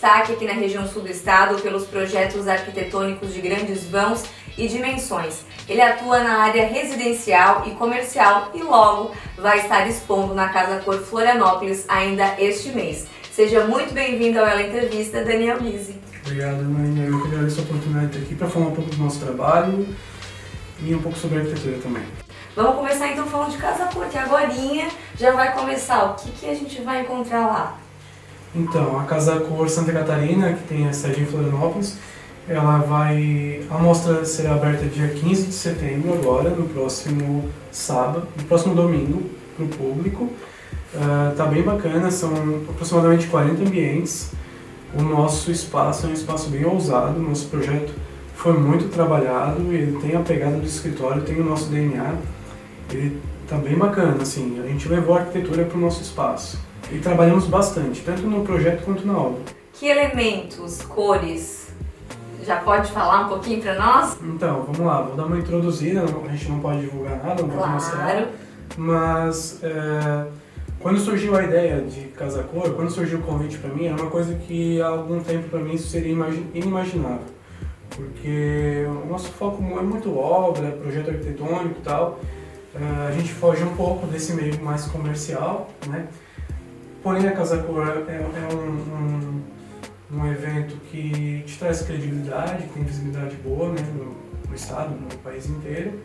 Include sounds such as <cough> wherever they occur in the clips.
destaque aqui na região sul do estado pelos projetos arquitetônicos de grandes vãos e dimensões. Ele atua na área residencial e comercial e logo vai estar expondo na Casa Cor Florianópolis ainda este mês. Seja muito bem-vindo ao Ela Entrevista, Daniel Lise. Obrigado, Maria. Eu queria agradecer a oportunidade de estar aqui para falar um pouco do nosso trabalho e um pouco sobre a arquitetura também. Vamos começar então falando de Casa Cor, que agora já vai começar. O que, que a gente vai encontrar lá? Então, a Casa Cor Santa Catarina, que tem a sede em Florianópolis, ela vai. A mostra será aberta dia 15 de setembro, agora, no próximo sábado, no próximo domingo, para o público. Uh, tá bem bacana, são aproximadamente 40 ambientes. O nosso espaço é um espaço bem ousado, nosso projeto foi muito trabalhado, ele tem a pegada do escritório, tem o nosso DNA, ele tá bem bacana, assim, a gente levou a arquitetura para o nosso espaço. E trabalhamos bastante, tanto no projeto quanto na obra. Que elementos, cores, já pode falar um pouquinho para nós? Então, vamos lá, vou dar uma introduzida, a gente não pode divulgar nada, não claro. pode mostrar. Mas é, quando surgiu a ideia de Casa Cor, quando surgiu o convite para mim, era uma coisa que há algum tempo para mim isso seria inimaginável. Porque o nosso foco é muito obra, projeto arquitetônico e tal. É, a gente foge um pouco desse meio mais comercial, né? Porém, a Casa Cor é, é um, um um evento que te traz credibilidade, tem visibilidade boa né, no, no estado, no país inteiro.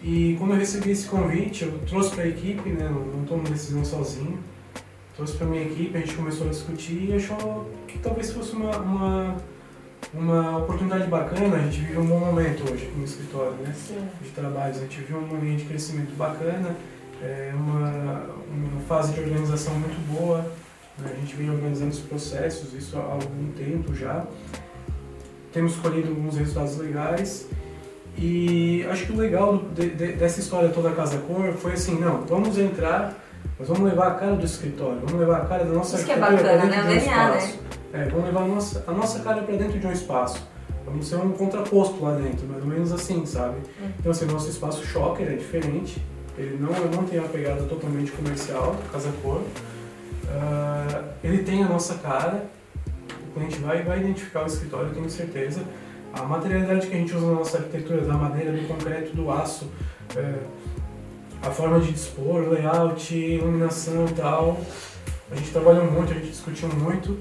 E quando eu recebi esse convite, eu trouxe para a equipe, né, não, tomo decisão sozinho, trouxe para minha equipe, a gente começou a discutir e achou que talvez fosse uma, uma, uma oportunidade bacana. A gente vive um bom momento hoje aqui no escritório né, de trabalhos, a gente vive uma linha de crescimento bacana, é uma, uma fase de organização muito boa né? A gente vem organizando os processos, isso há algum tempo já. Temos colhido alguns resultados legais. E acho que o legal de, de, dessa história toda da Casa Cor foi assim, não, vamos entrar, mas vamos levar a cara do escritório, vamos levar a cara da nossa Isso arquitetura para dentro né? de um DNA, espaço. Né? É, vamos levar a nossa, a nossa cara para dentro de um espaço. Vamos ser um contraposto lá dentro, mais ou menos assim, sabe? Uhum. Então assim, nosso espaço Shocker é diferente, ele não, não tem a pegada totalmente comercial, Casa Cor, Uh, ele tem a nossa cara, o cliente vai, vai identificar o escritório, tenho certeza. A materialidade que a gente usa na nossa arquitetura, da madeira, do concreto, do aço, uh, a forma de dispor, layout, iluminação e tal. A gente trabalhou muito, a gente discutiu muito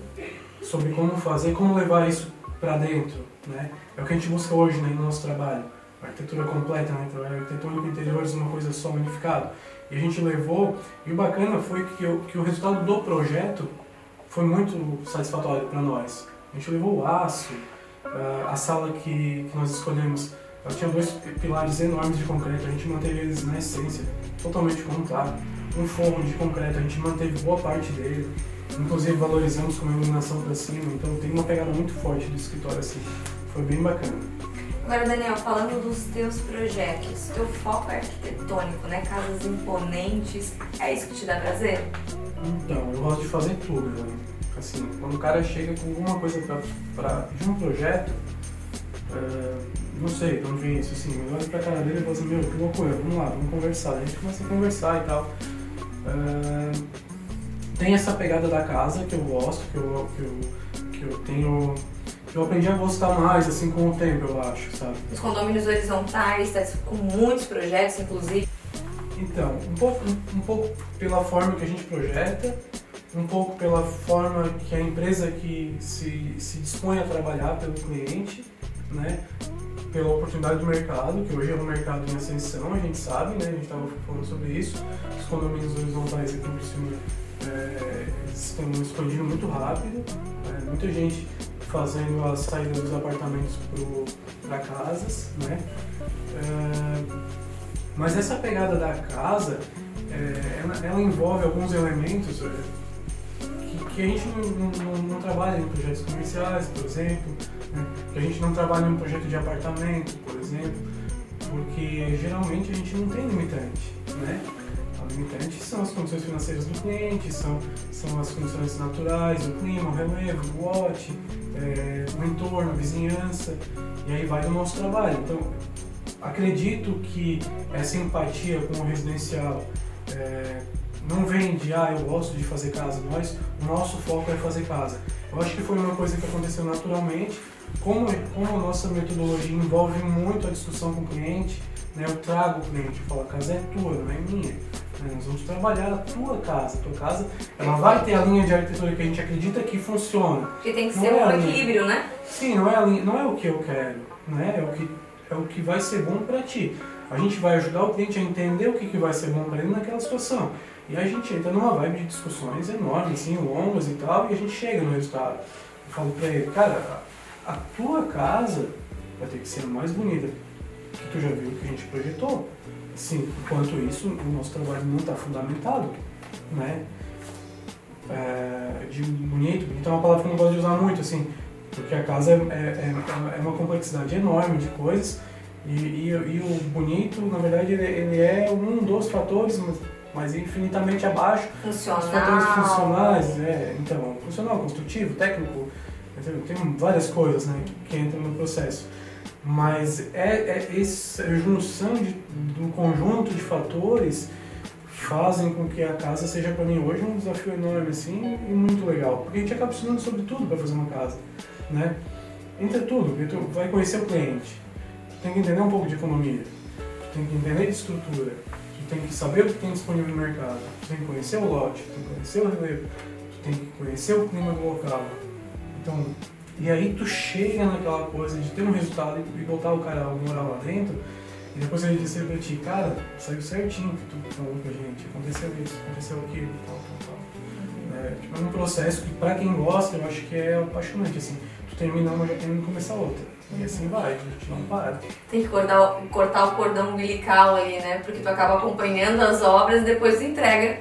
sobre como fazer, como levar isso para dentro. Né? É o que a gente busca hoje né, no nosso trabalho. A arquitetura completa, né? trabalho arquitetônico interiores, uma coisa só unificada. E a gente levou, e o bacana foi que, o, que o resultado do projeto foi muito satisfatório para nós. A gente levou o aço, a sala que, que nós escolhemos, ela tinha dois pilares enormes de concreto, a gente manteve eles na essência, totalmente tá. Um forro de concreto, a gente manteve boa parte dele, inclusive valorizamos com a iluminação para cima, então tem uma pegada muito forte do escritório assim, foi bem bacana. Agora, Daniel, falando dos teus projetos, teu foco é arquitetônico, né? Casas imponentes, é isso que te dá prazer? Então, eu gosto de fazer tudo, né? Assim, quando o cara chega com alguma coisa pra pedir um projeto, uh, não sei, quando vem isso assim, eu olho pra cara dele e falo assim, meu, que loucura, vamos lá, vamos conversar. A gente começa a conversar e tal. Uh, tem essa pegada da casa que eu gosto, que eu, que eu, que eu tenho eu aprendi a gostar mais, assim, com o tempo, eu acho, sabe? Os condomínios horizontais, tá com muitos projetos, inclusive. Então, um pouco, um, pouco pela forma que a gente projeta, um pouco pela forma que a empresa que se, se dispõe a trabalhar pelo cliente, né? Pela oportunidade do mercado, que hoje é um mercado em ascensão, a gente sabe, né? A gente estava falando sobre isso. Os condomínios horizontais aqui por cima é, estão expandindo muito rápido, é, muita gente fazendo a saída dos apartamentos para casas, né? É, mas essa pegada da casa, é, ela, ela, envolve alguns elementos é, que, que, a gente não, não, não, trabalha em projetos comerciais, por exemplo, né? que a gente não trabalha em um projeto de apartamento, por exemplo, porque geralmente a gente não tem limitante, né? limitantes são as condições financeiras do cliente, são, são as condições naturais, o clima, o relevo, o lote, é, o entorno, a vizinhança, e aí vai do nosso trabalho. Então, acredito que essa empatia com o residencial, é, não vem de, ah, eu gosto de fazer casa, nós, o nosso foco é fazer casa. Eu acho que foi uma coisa que aconteceu naturalmente, como, como a nossa metodologia envolve muito a discussão com o cliente, né, eu trago o cliente, eu falo, a casa é tua, não é minha. Nós vamos trabalhar a tua casa. A tua casa ela vai ter a linha de arquitetura que a gente acredita que funciona. Porque tem que não ser é um equilíbrio, né? Sim, não é, a linha, não é o que eu quero, né? é, o que, é o que vai ser bom para ti. A gente vai ajudar o cliente a entender o que, que vai ser bom para ele naquela situação. E a gente entra numa vibe de discussões enormes, assim, longas e tal, e a gente chega no resultado. Eu falo para ele, cara, a tua casa vai ter que ser mais bonita que tu já viu que a gente projetou. Sim, enquanto isso, o nosso trabalho não está fundamentado, né? É, de bonito, então é uma palavra que eu não gosto de usar muito, assim, porque a casa é, é, é, é uma complexidade enorme de coisas e, e, e, o bonito, na verdade, ele, ele, é um dos fatores, mas, mas infinitamente abaixo Funcional. dos fatores funcionais, é, então, funcional, construtivo, técnico, tem várias coisas né, que entram no processo. Mas é, é essa junção de, um conjunto de fatores fazem com que a casa seja para mim hoje um desafio enorme assim e muito legal. Porque a gente acaba estudando sobre tudo para fazer uma casa, né? Entre tudo, tu vai conhecer o cliente, tu tem que entender um pouco de economia, tu tem que entender de estrutura, tu tem que saber o que tem disponível no mercado, tu tem que conhecer o lote, tu tem que conhecer o relevo, tu tem que conhecer o clima do local. Então, e aí tu chega naquela coisa de ter um resultado e botar o cara a morar lá dentro, e depois ele dizer pra ti, cara, saiu certinho que tu falou pra gente, aconteceu isso, aconteceu aquilo, tal, tal, tal. É, tipo, é um processo que pra quem gosta, eu acho que é apaixonante, assim, tu termina uma já querendo começar outra. E assim vai, a gente não para. Tem que cortar, cortar o cordão umbilical ali, né? Porque tu acaba acompanhando as obras e depois entrega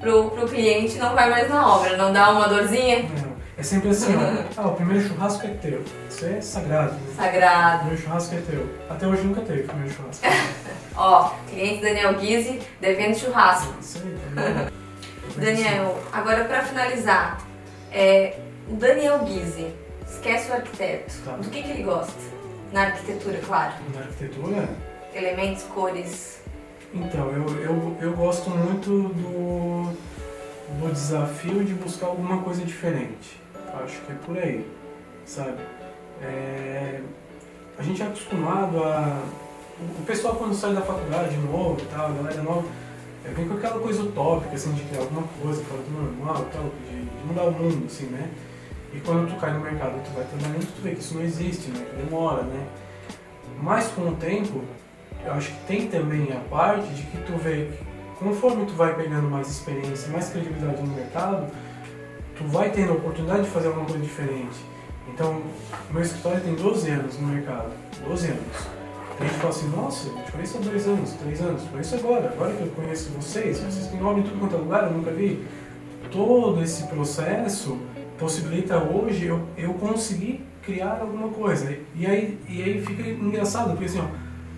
pro, pro cliente e não vai mais na obra, não dá uma dorzinha? É. É sempre assim, ó. <laughs> Ah, o primeiro churrasco é teu. Isso é sagrado. Né? Sagrado. O primeiro churrasco é teu. Até hoje nunca teve o primeiro churrasco. <laughs> ó, cliente Daniel Guise devendo churrasco. Isso aí, tá <laughs> Daniel, agora para finalizar, é, o Daniel Guise, esquece o arquiteto. Tá. Do que, que ele gosta? Na arquitetura, claro. Na arquitetura? Elementos, cores. Então, eu, eu, eu gosto muito do, do desafio de buscar alguma coisa diferente. Acho que é por aí, sabe? É, a gente é acostumado a. O pessoal quando sai da faculdade de novo e tal, a galera nova, é, vem com aquela coisa utópica, assim, de criar alguma coisa fora do normal tal, de, de mudar o mundo, assim, né? E quando tu cai no mercado tu vai trabalhando, tu vê que isso não existe, né? Que demora, né? Mas com o tempo, eu acho que tem também a parte de que tu vê que conforme tu vai pegando mais experiência, mais credibilidade no mercado, tu vai tendo a oportunidade de fazer alguma coisa diferente. Então, meu escritório tem 12 anos no mercado, 12 anos. a gente fala assim, nossa, eu te conheço há dois anos, três anos, conheço agora, agora que eu conheço vocês, vocês têm nome em tudo quanto é lugar, eu nunca vi. Todo esse processo possibilita hoje eu, eu conseguir criar alguma coisa. E aí, e aí fica engraçado, porque assim, ó,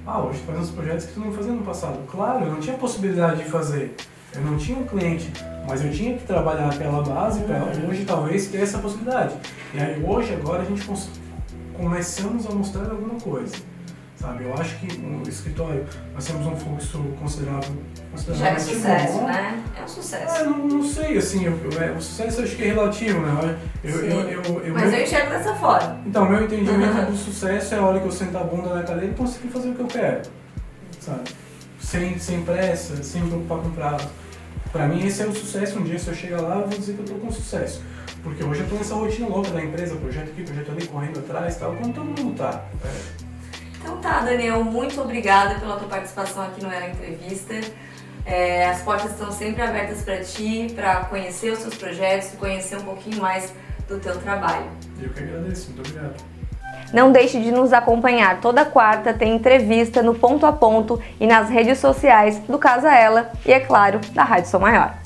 ah, hoje tu faz uns projetos que tu não fazia no passado. Claro, eu não tinha possibilidade de fazer. Eu não tinha um cliente, mas eu tinha que trabalhar aquela base para hoje talvez ter essa possibilidade. E aí hoje, agora, a gente começamos a mostrar alguma coisa. Sabe? Eu acho que no escritório nós temos um fluxo considerável. Já é sucesso, bom. né? É um sucesso. É, não, não sei, assim, eu, eu, é, o sucesso eu acho que é relativo, né? Eu, eu, Mas eu enxergo dessa forma. Então, meu entendimento do sucesso é a hora que eu sentar a bunda na cadeira e conseguir fazer o que eu quero, sabe? Sem, sem pressa, sem me preocupar com prazo. Pra mim esse é o sucesso, um dia se eu chegar lá eu vou dizer que eu tô com sucesso. Porque hoje eu tô nessa rotina louca da empresa, projeto aqui, projeto ali, correndo atrás e tal, como todo mundo tá. É. Então tá, Daniel, muito obrigada pela tua participação aqui no Era Entrevista. É, as portas estão sempre abertas para ti, para conhecer os seus projetos, conhecer um pouquinho mais do teu trabalho. Eu que agradeço, muito obrigado. Não deixe de nos acompanhar. Toda quarta tem entrevista no Ponto a Ponto e nas redes sociais do Casa Ela e, é claro, da Rádio Som Maior.